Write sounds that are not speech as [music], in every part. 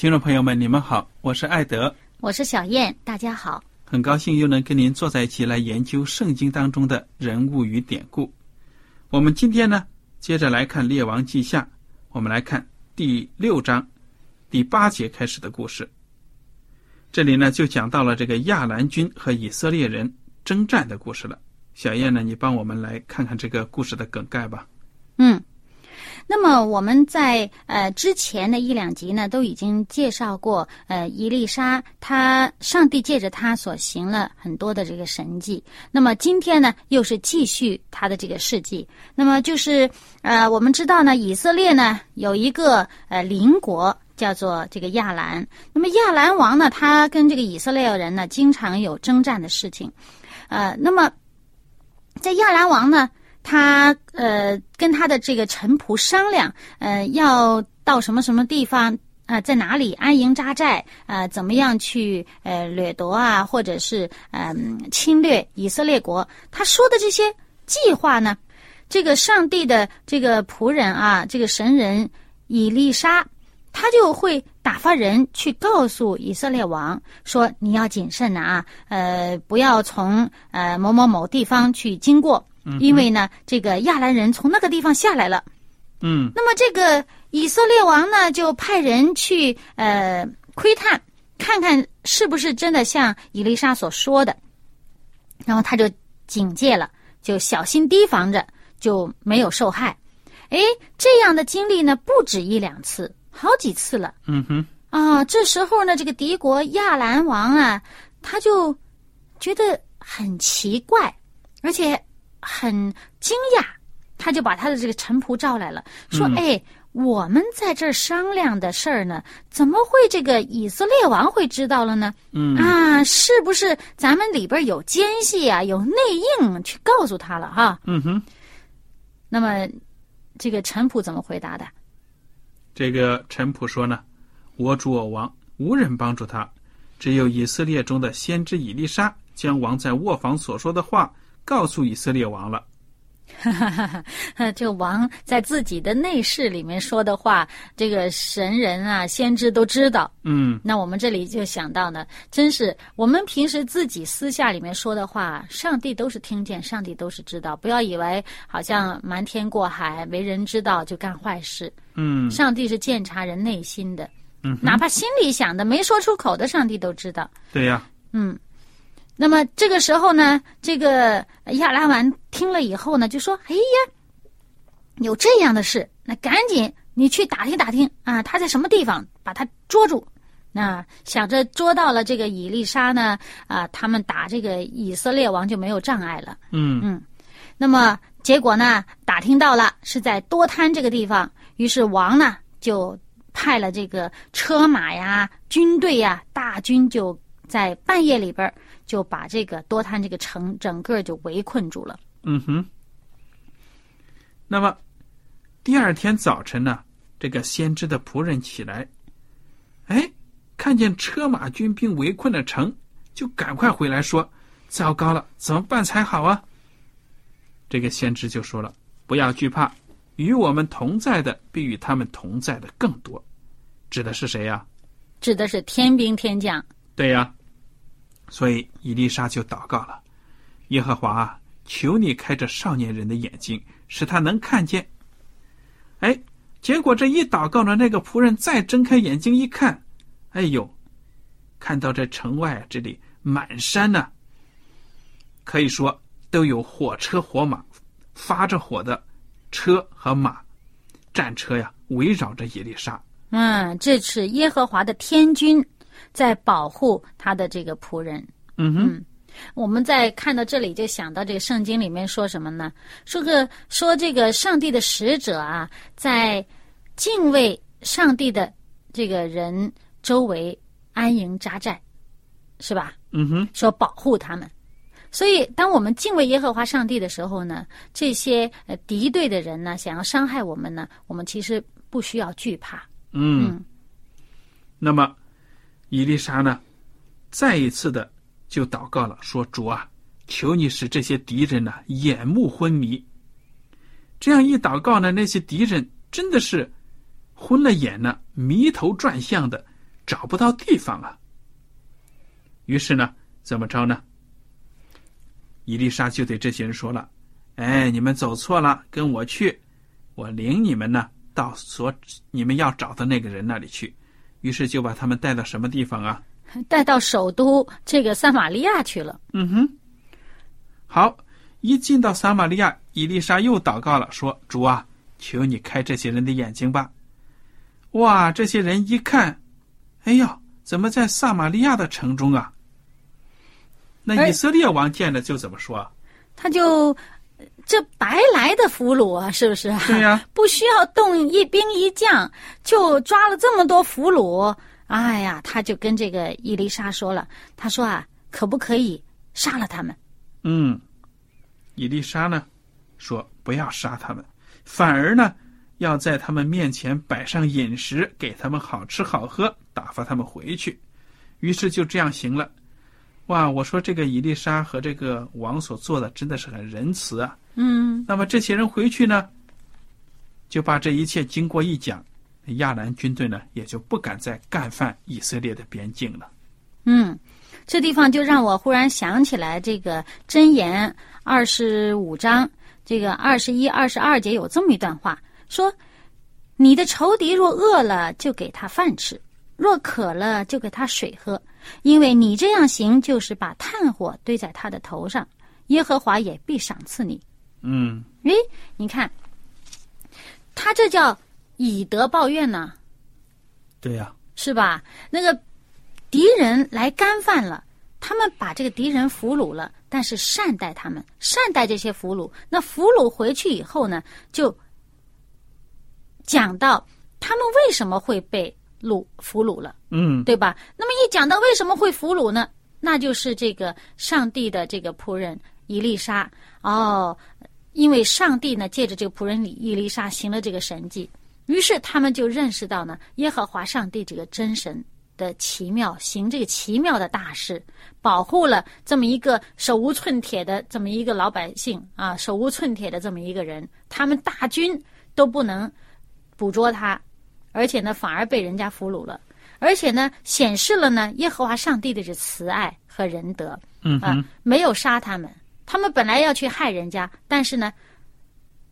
听众朋友们，你们好，我是艾德，我是小燕，大家好，很高兴又能跟您坐在一起来研究圣经当中的人物与典故。我们今天呢，接着来看《列王记下》，我们来看第六章第八节开始的故事。这里呢，就讲到了这个亚兰军和以色列人征战的故事了。小燕呢，你帮我们来看看这个故事的梗概吧。嗯。那么我们在呃之前的一两集呢，都已经介绍过，呃，伊丽莎她上帝借着她所行了很多的这个神迹。那么今天呢，又是继续她的这个事迹。那么就是呃，我们知道呢，以色列呢有一个呃邻国叫做这个亚兰。那么亚兰王呢，他跟这个以色列人呢经常有征战的事情。呃，那么在亚兰王呢。他呃跟他的这个臣仆商量，呃要到什么什么地方啊，在哪里安营扎寨啊？怎么样去呃掠夺啊，或者是嗯侵略以色列国？他说的这些计划呢，这个上帝的这个仆人啊，这个神人以利沙，他就会打发人去告诉以色列王说：“你要谨慎啊，呃，不要从呃某某某地方去经过。”因为呢，这个亚兰人从那个地方下来了，嗯，那么这个以色列王呢，就派人去呃窥探，看看是不是真的像伊丽莎所说的，然后他就警戒了，就小心提防着，就没有受害。哎，这样的经历呢，不止一两次，好几次了。嗯哼，啊，这时候呢，这个敌国亚兰王啊，他就觉得很奇怪，而且。很惊讶，他就把他的这个臣仆召来了，说：“哎，我们在这儿商量的事儿呢，怎么会这个以色列王会知道了呢？嗯啊，是不是咱们里边有奸细啊，有内应去告诉他了哈？嗯哼。那么，这个臣仆怎么回答的？这个臣仆说呢：我主我王无人帮助他，只有以色列中的先知以利沙将王在卧房所说的话。”告诉以色列王了，[laughs] 这个王在自己的内室里面说的话，这个神人啊、先知都知道。嗯，那我们这里就想到呢，真是我们平时自己私下里面说的话，上帝都是听见，上帝都是知道。不要以为好像瞒天过海、没人知道就干坏事。嗯，上帝是鉴察人内心的，嗯，哪怕心里想的没说出口的，上帝都知道。对呀，嗯。那么这个时候呢，这个亚拉完听了以后呢，就说：“哎呀，有这样的事，那赶紧你去打听打听啊，他在什么地方，把他捉住。那想着捉到了这个以丽莎呢，啊，他们打这个以色列王就没有障碍了。嗯嗯，那么结果呢，打听到了是在多滩这个地方，于是王呢就派了这个车马呀、军队呀、大军就在半夜里边。就把这个多滩这个城整个就围困住了。嗯哼。那么第二天早晨呢，这个先知的仆人起来，哎，看见车马军兵围困了城，就赶快回来说：“糟糕了，怎么办才好啊？”这个先知就说了：“不要惧怕，与我们同在的比与他们同在的更多。”指的是谁呀？指的是天兵天将。对呀。所以伊丽莎就祷告了：“耶和华啊，求你开着少年人的眼睛，使他能看见。”哎，结果这一祷告呢，那个仆人再睁开眼睛一看，哎呦，看到这城外这里满山呢，可以说都有火车火马，发着火的车和马，战车呀，围绕着伊丽莎。嗯，这是耶和华的天军。在保护他的这个仆人。嗯哼，我们在看到这里就想到这个圣经里面说什么呢？说个说这个上帝的使者啊，在敬畏上帝的这个人周围安营扎寨，是吧？嗯哼，说保护他们。所以，当我们敬畏耶和华上帝的时候呢，这些呃敌对的人呢，想要伤害我们呢，我们其实不需要惧怕。嗯，那么。伊丽莎呢，再一次的就祷告了，说：“主啊，求你使这些敌人呢眼目昏迷。”这样一祷告呢，那些敌人真的是昏了眼呢，迷头转向的，找不到地方啊。于是呢，怎么着呢？伊丽莎就对这些人说了：“哎，你们走错了，跟我去，我领你们呢到所你们要找的那个人那里去。”于是就把他们带到什么地方啊？带到首都这个撒玛利亚去了。嗯哼。好，一进到撒玛利亚，伊丽莎又祷告了，说：“主啊，求你开这些人的眼睛吧。”哇，这些人一看，哎呀，怎么在撒玛利亚的城中啊？那以色列王见了就怎么说？他就。这白来的俘虏啊，是不是？对呀，[laughs] 不需要动一兵一将，就抓了这么多俘虏。哎呀，他就跟这个伊丽莎说了，他说啊，可不可以杀了他们？嗯，伊丽莎呢，说不要杀他们，反而呢，要在他们面前摆上饮食，给他们好吃好喝，打发他们回去。于是就这样行了。哇，我说这个伊丽莎和这个王所做的真的是很仁慈啊。嗯，那么这些人回去呢，就把这一切经过一讲，亚兰军队呢也就不敢再干犯以色列的边境了。嗯，这地方就让我忽然想起来，这个箴言二十五章这个二十一、二十二节有这么一段话，说：“你的仇敌若饿了，就给他饭吃；若渴了，就给他水喝。”因为你这样行，就是把炭火堆在他的头上，耶和华也必赏赐你。嗯，诶，你看，他这叫以德报怨呢。对呀，是吧？那个敌人来干饭了，他们把这个敌人俘虏了，但是善待他们，善待这些俘虏。那俘虏回去以后呢，就讲到他们为什么会被。掳俘虏了，嗯，对吧？那么一讲到为什么会俘虏呢？那就是这个上帝的这个仆人伊丽莎哦，因为上帝呢借着这个仆人伊丽莎行了这个神迹，于是他们就认识到呢耶和华上帝这个真神的奇妙，行这个奇妙的大事，保护了这么一个手无寸铁的这么一个老百姓啊，手无寸铁的这么一个人，他们大军都不能捕捉他。而且呢，反而被人家俘虏了，而且呢，显示了呢耶和华上帝的这慈爱和仁德，嗯啊，没有杀他们，他们本来要去害人家，但是呢，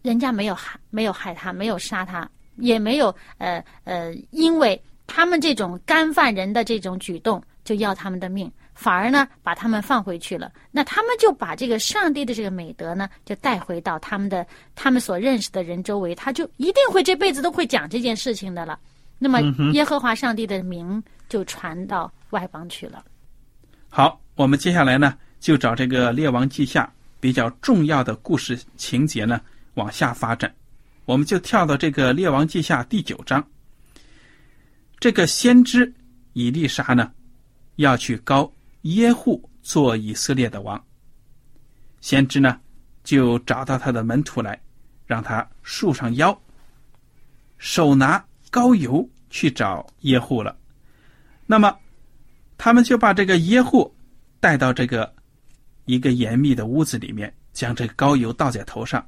人家没有害，没有害他，没有杀他，也没有呃呃，因为他们这种干犯人的这种举动，就要他们的命。反而呢，把他们放回去了。那他们就把这个上帝的这个美德呢，就带回到他们的他们所认识的人周围，他就一定会这辈子都会讲这件事情的了。那么，耶和华上帝的名就传到外邦去了。好，我们接下来呢，就找这个《列王记下》比较重要的故事情节呢，往下发展。我们就跳到这个《列王记下》第九章。这个先知以利沙呢，要去高。耶户做以色列的王。先知呢，就找到他的门徒来，让他束上腰，手拿膏油去找耶户了。那么，他们就把这个耶户带到这个一个严密的屋子里面，将这个膏油倒在头上，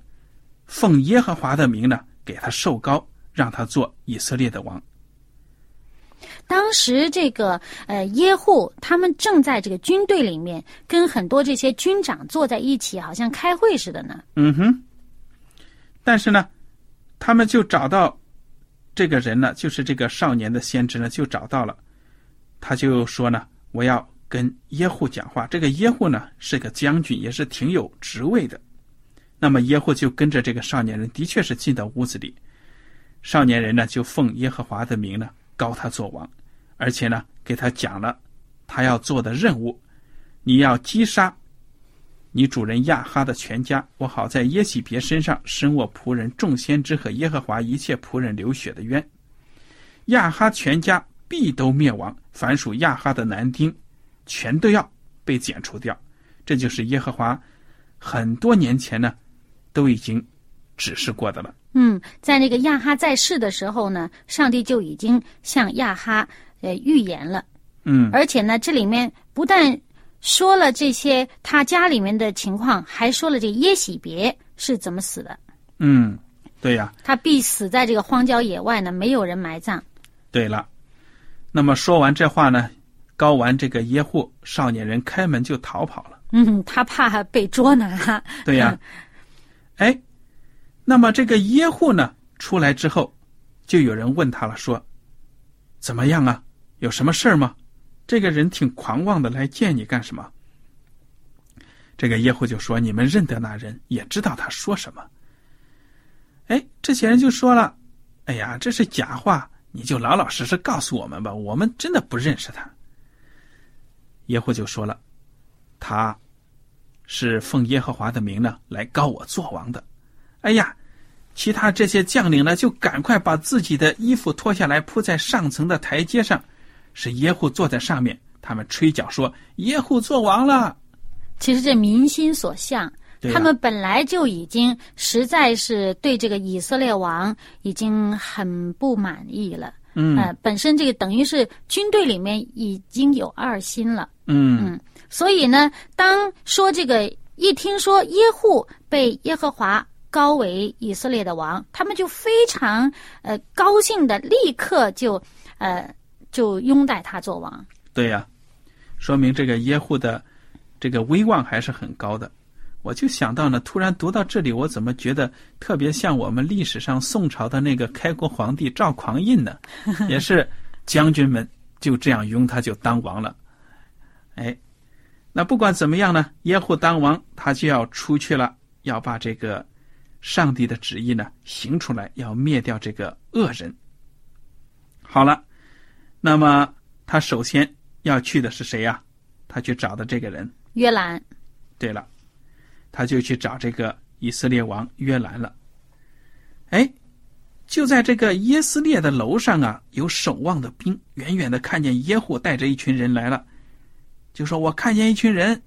奉耶和华的名呢，给他受膏，让他做以色列的王。当时这个呃耶户他们正在这个军队里面，跟很多这些军长坐在一起，好像开会似的呢。嗯哼。但是呢，他们就找到这个人呢，就是这个少年的先知呢，就找到了。他就说呢，我要跟耶户讲话。这个耶户呢是个将军，也是挺有职位的。那么耶户就跟着这个少年人，的确是进到屋子里。少年人呢就奉耶和华的名呢。高他做王，而且呢，给他讲了他要做的任务：你要击杀你主人亚哈的全家，我好在耶喜别身上伸我仆人众先知和耶和华一切仆人流血的冤。亚哈全家必都灭亡，凡属亚哈的男丁，全都要被剪除掉。这就是耶和华很多年前呢都已经指示过的了。嗯，在那个亚哈在世的时候呢，上帝就已经向亚哈呃预言了。嗯，而且呢，这里面不但说了这些他家里面的情况，还说了这耶喜别是怎么死的。嗯，对呀，他必死在这个荒郊野外呢，没有人埋葬。对了，那么说完这话呢，高完这个耶户少年人开门就逃跑了。嗯，他怕被捉拿。对呀，[laughs] 哎。那么这个耶户呢出来之后，就有人问他了，说：“怎么样啊？有什么事儿吗？这个人挺狂妄的，来见你干什么？”这个耶户就说：“你们认得那人，也知道他说什么。”哎，这些人就说了：“哎呀，这是假话，你就老老实实告诉我们吧，我们真的不认识他。”耶户就说了：“他是奉耶和华的名呢来告我做王的。”哎呀！其他这些将领呢，就赶快把自己的衣服脱下来铺在上层的台阶上，是耶户坐在上面。他们吹角说：“耶户做王了。”其实这民心所向，他们本来就已经实在是对这个以色列王已经很不满意了。嗯，本身这个等于是军队里面已经有二心了。嗯嗯，所以呢，当说这个一听说耶户被耶和华。高为以色列的王，他们就非常呃高兴的，立刻就呃就拥戴他做王。对呀，说明这个耶户的这个威望还是很高的。我就想到呢，突然读到这里，我怎么觉得特别像我们历史上宋朝的那个开国皇帝赵匡胤呢？[laughs] 也是将军们就这样拥他就当王了。哎，那不管怎么样呢，耶户当王，他就要出去了，要把这个。上帝的旨意呢，行出来要灭掉这个恶人。好了，那么他首先要去的是谁呀？他去找的这个人约兰。对了，他就去找这个以色列王约兰了。哎，就在这个耶斯列的楼上啊，有守望的兵，远远的看见耶户带着一群人来了，就说：“我看见一群人。”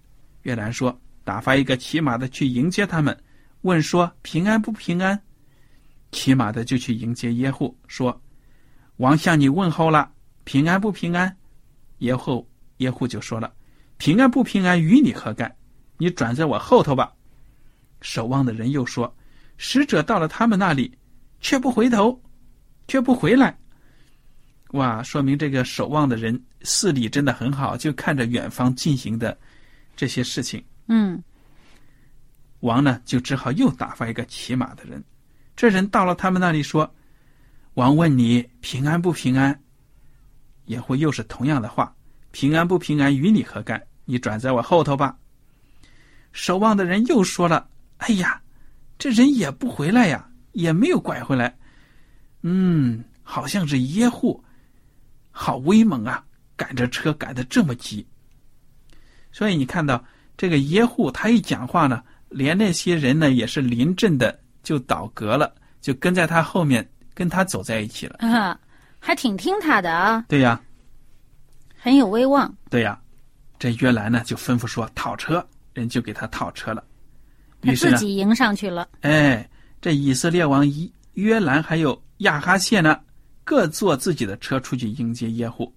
约兰说：“打发一个骑马的去迎接他们。”问说平安不平安？骑马的就去迎接耶户，说：“王向你问候了，平安不平安？”耶户耶户就说了：“平安不平安与你何干？你转在我后头吧。”守望的人又说：“使者到了他们那里，却不回头，却不回来。”哇，说明这个守望的人视力真的很好，就看着远方进行的这些事情。嗯。王呢，就只好又打发一个骑马的人。这人到了他们那里说：“王问你平安不平安？”也会又是同样的话：“平安不平安与你何干？你转在我后头吧。”守望的人又说了：“哎呀，这人也不回来呀，也没有拐回来。嗯，好像是耶户，好威猛啊，赶着车赶得这么急。所以你看到这个耶户，他一讲话呢。”连那些人呢，也是临阵的，就倒戈了，就跟在他后面，跟他走在一起了。还挺听他的啊。对呀，很有威望。对呀，这约兰呢就吩咐说套车，人就给他套车了。他于是呢，自己迎上去了。哎，这以色列王一约兰还有亚哈谢呢，各坐自己的车出去迎接耶户，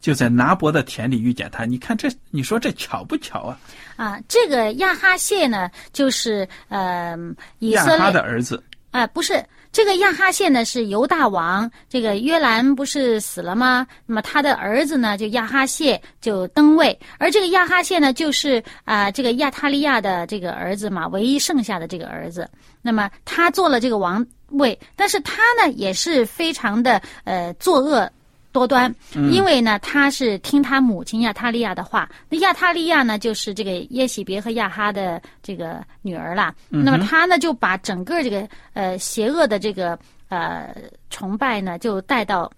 就在拿伯的田里遇见他。你看这，你说这巧不巧啊？啊，这个亚哈谢呢，就是呃以色列的儿子，啊、不是这个亚哈谢呢是犹大王，这个约兰不是死了吗？那么他的儿子呢，就亚哈谢就登位，而这个亚哈谢呢，就是啊、这个亚他利亚的这个儿子嘛，唯一剩下的这个儿子。那么他做了这个王位，但是他呢也是非常的呃作恶。多端，因为呢，他是听他母亲亚塔利亚的话。那亚塔利亚呢，就是这个耶喜别和亚哈的这个女儿啦。那么他呢，就把整个这个呃邪恶的这个呃崇拜呢，就带到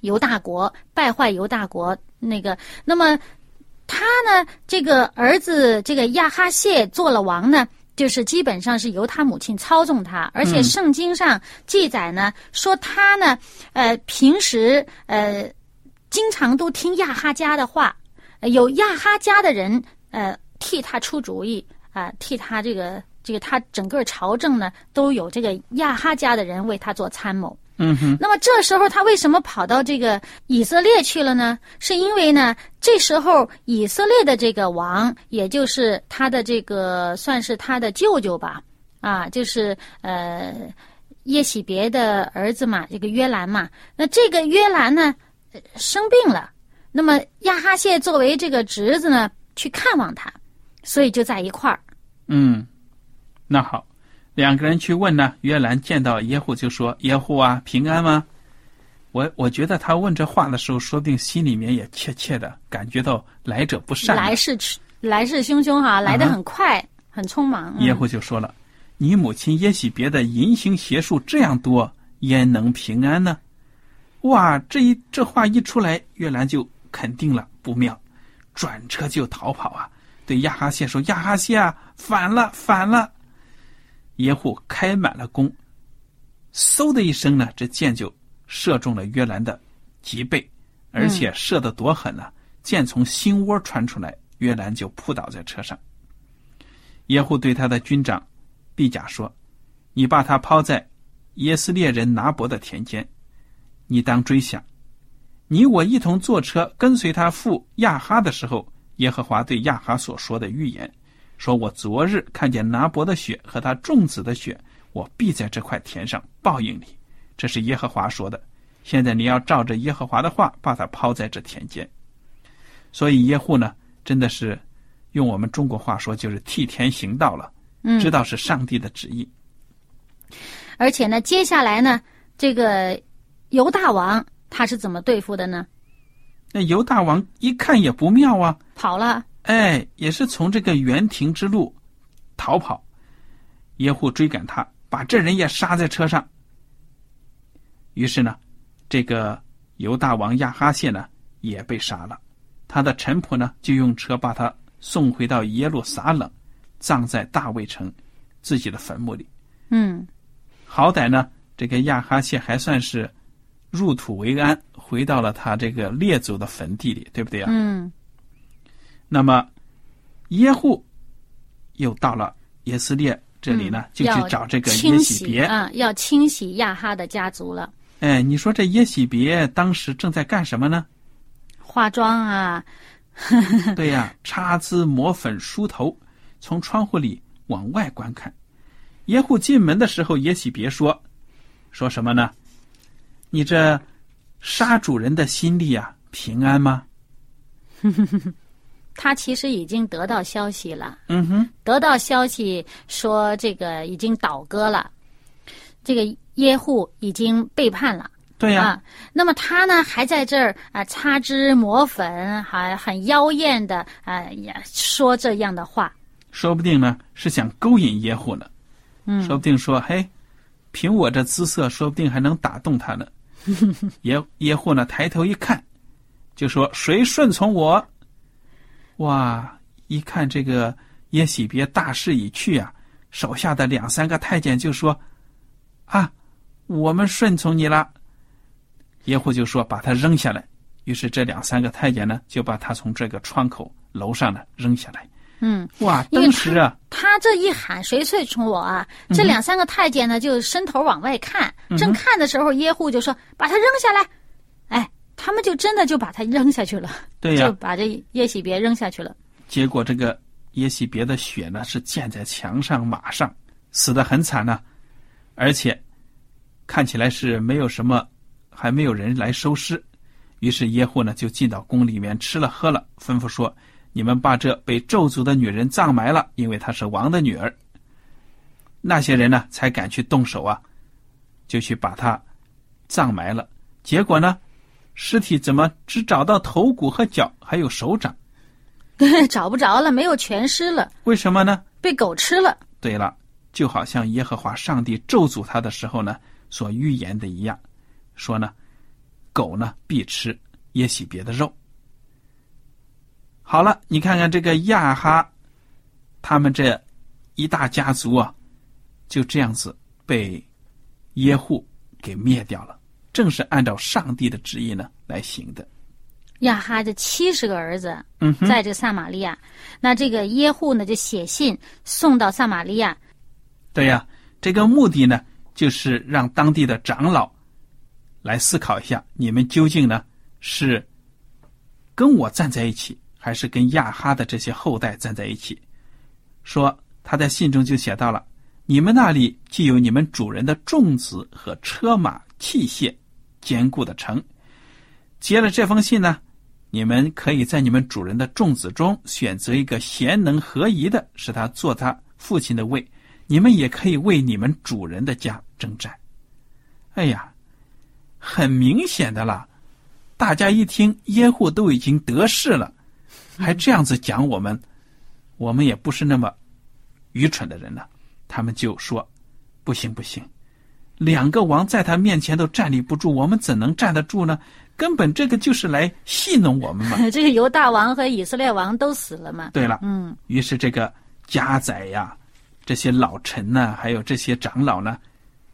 犹大国，败坏犹大国那个。那么他呢，这个儿子这个亚哈谢做了王呢。就是基本上是由他母亲操纵他，而且圣经上记载呢，说他呢，呃，平时呃，经常都听亚哈家的话，呃有亚哈家的人呃替他出主意啊、替他这个这个他整个朝政呢都有这个亚哈家的人为他做参谋。嗯哼，那么这时候他为什么跑到这个以色列去了呢？是因为呢，这时候以色列的这个王，也就是他的这个算是他的舅舅吧，啊，就是呃耶喜别的儿子嘛，这个约兰嘛。那这个约兰呢呃生病了，那么亚哈谢作为这个侄子呢去看望他，所以就在一块儿。嗯，那好，两个人去问呢。约兰见到耶户就说：“耶户啊，平安吗？”我我觉得他问这话的时候，说不定心里面也怯怯的感觉到来者不善。来势来势汹汹哈，来得啊哈很快，很匆忙。嗯耶户就说了：“你母亲耶许别的淫行邪术这样多，焉能平安呢？”哇，这一这话一出来，约兰就肯定了不妙，转车就逃跑啊！对亚哈谢说：“亚哈谢啊，反了，反了！”耶户开满了弓，嗖的一声呢，这箭就射中了约兰的脊背，而且射得多狠呢！箭从心窝穿出来，约兰就扑倒在车上。耶户对他的军长毕甲说：“你把他抛在耶斯列人拿伯的田间，你当追想，你我一同坐车跟随他赴亚哈的时候，耶和华对亚哈所说的预言，说我昨日看见拿伯的血和他众子的血，我必在这块田上报应你。这是耶和华说的。现在你要照着耶和华的话，把它抛在这田间。所以耶户呢，真的是用我们中国话说，就是替天行道了。嗯知道是上帝的旨意。而且呢，接下来呢，这个犹大王他是怎么对付的呢？那犹大王一看也不妙啊，跑了，哎，也是从这个园亭之路逃跑。耶户追赶他，把这人也杀在车上。于是呢，这个犹大王亚哈谢呢也被杀了。他的臣仆呢就用车把他送回到耶路撒冷，葬在大卫城自己的坟墓里。嗯好歹呢，这个亚哈谢还算是入土为安，回到了他这个列祖的坟地里，对不对啊？嗯那么耶户又到了耶斯列这里呢，就去找这个耶清喜别。啊，要清洗亚哈的家族了，哎，你说这耶喜别当时正在干什么呢？化妆啊，[laughs] 对呀，擦脂抹粉梳头，从窗户里往外观看。耶户进门的时候，耶喜别说：“说什么呢？你这杀主人的心力啊，平安吗 [laughs] 他其实已经得到消息了，？”嗯哼，得到消息说这个已经倒戈了，这个耶户已经背叛了。对呀、啊，那么他呢还在这儿啊擦脂抹粉，还很妖艳的啊呀说这样的话。说不定呢是想勾引耶户呢。嗯说不定说，嘿，凭我这姿色，说不定还能打动他呢。[laughs] 耶耶户呢，抬头一看，就说：“谁顺从我？”哇！一看这个耶喜别大势已去啊，手下的两三个太监就说：“啊，我们顺从你了。”耶户就说：“把他扔下来，于是这两三个太监呢，就把他从这个窗口楼上呢扔下来。嗯，哇，当时啊，他这一喊谁顺从我啊？这两三个太监呢，就伸头往外看，正看的时候，耶户就说：“把他扔下来。”哎，他们就真的就把他扔下去了，对呀、就把这耶喜别扔下去了。结果这个耶喜别的血呢是溅在墙上、马上，死的很惨呢、而且看起来是没有什么，还没有人来收尸。于是耶户呢就进到宫里面吃了喝了，吩咐说：“你们把这被咒诅的女人葬埋了，因为她是王的女儿。”那些人呢才敢去动手啊，就去把她葬埋了。结果呢，尸体怎么只找到头骨和脚，还有手掌？[laughs] 找不着了，没有全尸了，为什么呢？被狗吃了。对了，就好像耶和华上帝咒诅他的时候呢，所预言的一样，说呢，狗呢必吃耶喜别的肉。好了，你看看这个亚哈，他们这一大家族啊，就这样子被耶户给灭掉了，正是按照上帝的旨意呢来行的。亚哈的七十个儿子，嗯，在这撒玛利亚，那这个耶户呢就写信送到撒玛利亚，对呀，这个目的呢，就是让当地的长老来思考一下，你们究竟呢是跟我站在一起，还是跟亚哈的这些后代站在一起？说他在信中就写到了：你们那里既有你们主人的种子和车马器械坚固的城。接了这封信呢，你们可以在你们主人的众子中选择一个贤能合宜的，使他做他父亲的位。你们也可以为你们主人的家征战。哎呀，很明显的啦，大家一听耶户都已经得势了，还这样子讲我们，我们也不是那么愚蠢的人了。他们就说：“不行不行，两个王在他面前都站立不住，我们怎能站得住呢？根本这个就是来戏弄我们嘛。[laughs] ”这个犹大王和以色列王都死了嘛。对了，嗯，于是这个家宰呀，这些老臣呢，还有这些长老呢，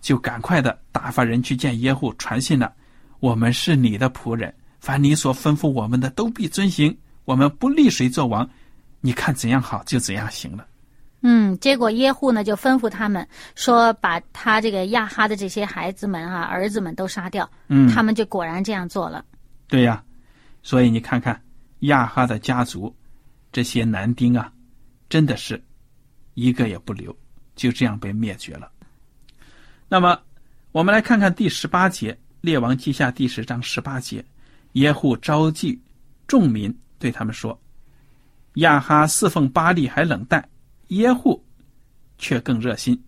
就赶快的打发人去见耶户，传信了：我们是你的仆人，凡你所吩咐我们的，都必遵行。我们不立谁做王，你看怎样好就怎样行了。嗯，结果耶户呢就吩咐他们说，把他这个亚哈的这些孩子们啊、儿子们都杀掉。嗯，他们就果然这样做了。对呀，所以你看看亚哈的家族，这些男丁啊，真的是一个也不留，就这样被灭绝了。那么，我们来看看第十八节《列王记下》第十章十八节，耶户召集众民，对他们说：“亚哈侍奉巴利还冷淡，耶户却更热心。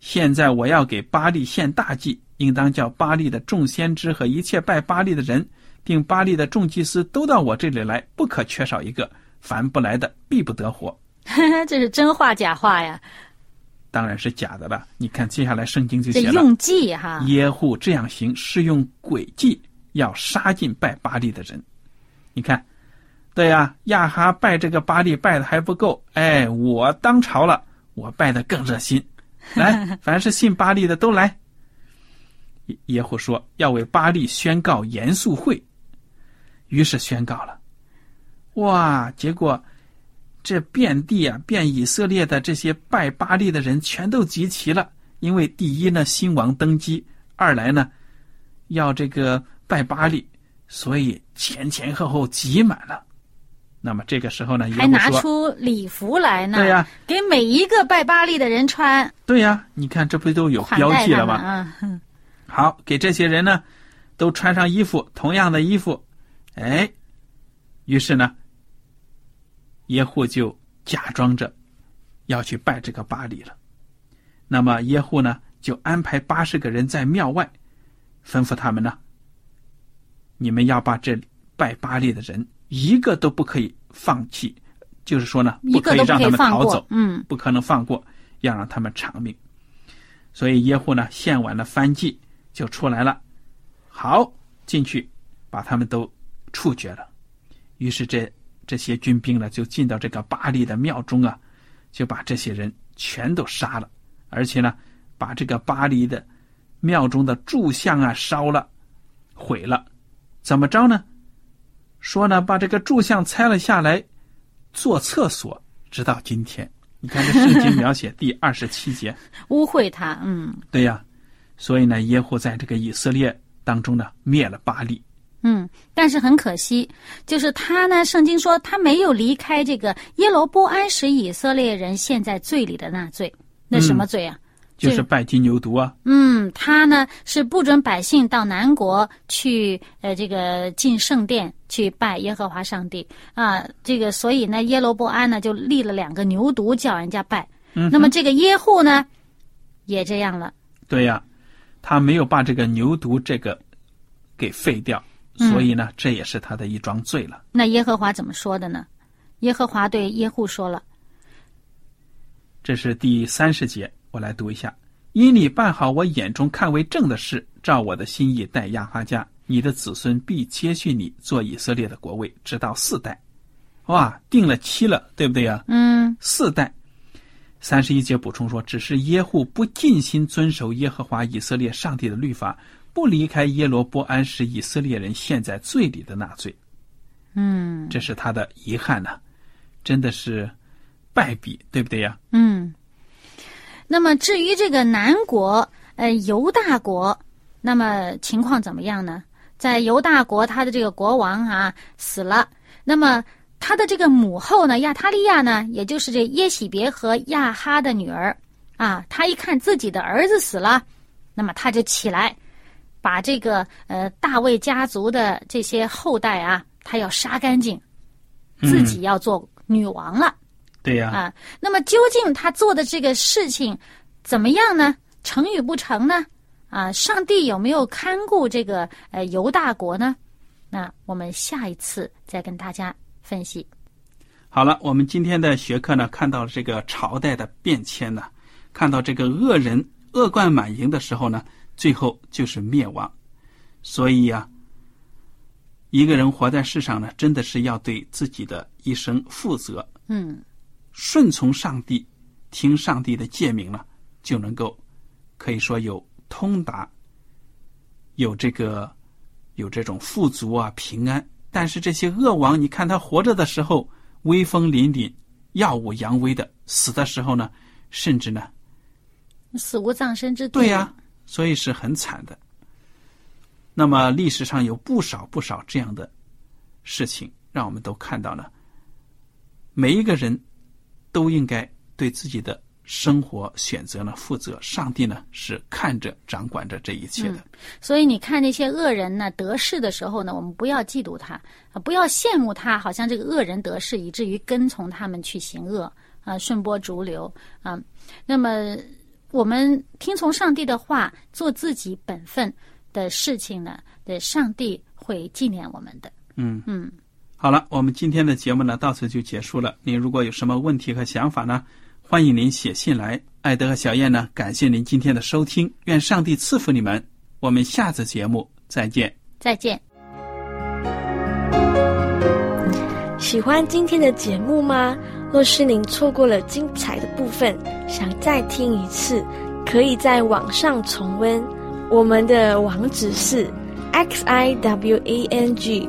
现在我要给巴利献大祭，应当叫巴利的众先知和一切拜巴利的人。”并巴利的众祭司都到我这里来，不可缺少一个。凡不来的，必不得活。[laughs] 这是真话假话呀？当然是假的了。你看，接下来圣经就这写了：用计哈。耶户这样行，是用诡计要杀尽拜巴利的人。你看，对呀、亚哈拜这个巴利拜的还不够，哎，我当朝了，我拜的更热心。[laughs] 来，凡是信巴利的都来。耶耶户说要为巴利宣告严肃会，于是宣告了。哇！结果这遍地啊，遍以色列的这些拜巴利的人全都集齐了。因为第一呢，新王登基；二来呢，要这个拜巴利，所以前前后后挤满了。那么这个时候呢，还拿出礼服来呢，对呀给每一个拜巴利的人穿，：“对呀，你看这不都有标记了吗？啊。嗯好，给这些人呢，都穿上衣服，同样的衣服。哎，于是呢，耶户就假装着要去拜这个巴黎了。那么耶户呢，就安排八十个人在庙外，吩咐他们呢，你们要把这拜巴利的人一个都不可以放弃，就是说呢，不可以让他们逃走，嗯，不可能放过，要让他们偿命。所以耶户呢，献完了番祭就出来了，好进去把他们都处决了。于是这这些军兵呢，就进到这个巴黎的庙中啊，就把这些人全都杀了，而且呢，把这个巴黎的庙中的柱像啊烧了、毁了。怎么着呢？说呢把这个柱像拆了下来做厕所，直到今天。你看这圣经描写第二十七节，污秽他，嗯对呀，所以呢耶户在这个以色列当中呢灭了巴利。嗯，但是很可惜，就是他呢，圣经说他没有离开这个耶罗波安使以色列人陷在罪里的那罪，那什么罪啊？就是拜金牛犊啊，嗯，他呢是不准百姓到南国去，呃，这个进圣殿去拜耶和华上帝啊。这个，所以呢，耶罗波安呢就立了两个牛犊叫人家拜。嗯那么这个耶户呢，也这样了。对呀，他没有把这个牛犊这个给废掉，嗯所以呢，这也是他的一桩罪了。那耶和华怎么说的呢？耶和华对耶户说了，这是第三十节，我来读一下：因你办好我眼中看为正的事，照我的心意待亚哈家，你的子孙必接续你做以色列的国位，直到四代。哇，定了期了，对不对呀？嗯四代。三十一节补充说，只是耶户不尽心遵守耶和华以色列上帝的律法，不离开耶罗波安使以色列人陷在罪里的那罪，嗯这是他的遗憾呐、真的是败笔，对不对呀？嗯。那么至于这个南国，呃，犹大国，那么情况怎么样呢？在犹大国，他的这个国王啊死了，那么他的这个母后呢，亚他利亚呢，也就是这耶喜别和亚哈的女儿啊，他一看自己的儿子死了，那么他就起来，把这个呃大卫家族的这些后代啊，他要杀干净，自己要做女王了。对呀、啊，那么究竟他做的这个事情怎么样呢？成与不成呢？啊，上帝有没有看顾这个呃犹大国呢？那我们下一次再跟大家分析。好了，我们今天的学课呢，看到了这个朝代的变迁呢，看到这个恶人恶贯满盈的时候呢，最后就是灭亡。所以呀、一个人活在世上呢，真的是要对自己的一生负责，嗯顺从上帝，听上帝的诫命呢，就能够可以说有通达，有这个有这种富足啊平安。但是这些恶王，你看他活着的时候威风凛凛、耀武扬威的，死的时候呢，甚至呢，死无葬身之地。对呀、所以是很惨的。那么历史上有不少不少这样的事情，让我们都看到了，每一个人都应该对自己的生活选择呢负责。上帝呢是看着、掌管着这一切的。所以你看那些恶人呢得势的时候呢，我们不要嫉妒他，啊不要羡慕他，好像这个恶人得势，以至于跟从他们去行恶啊，顺波逐流啊。那么我们听从上帝的话，做自己本分的事情呢，的上帝会纪念我们的。嗯嗯，好了，我们今天的节目呢到此就结束了。您如果有什么问题和想法呢，欢迎您写信来。艾德和小燕呢，感谢您今天的收听，愿上帝赐福你们。我们下次节目再见。再见。喜欢今天的节目吗？若是您错过了精彩的部分，想再听一次，可以在网上重温。我们的网址是 x i w a n g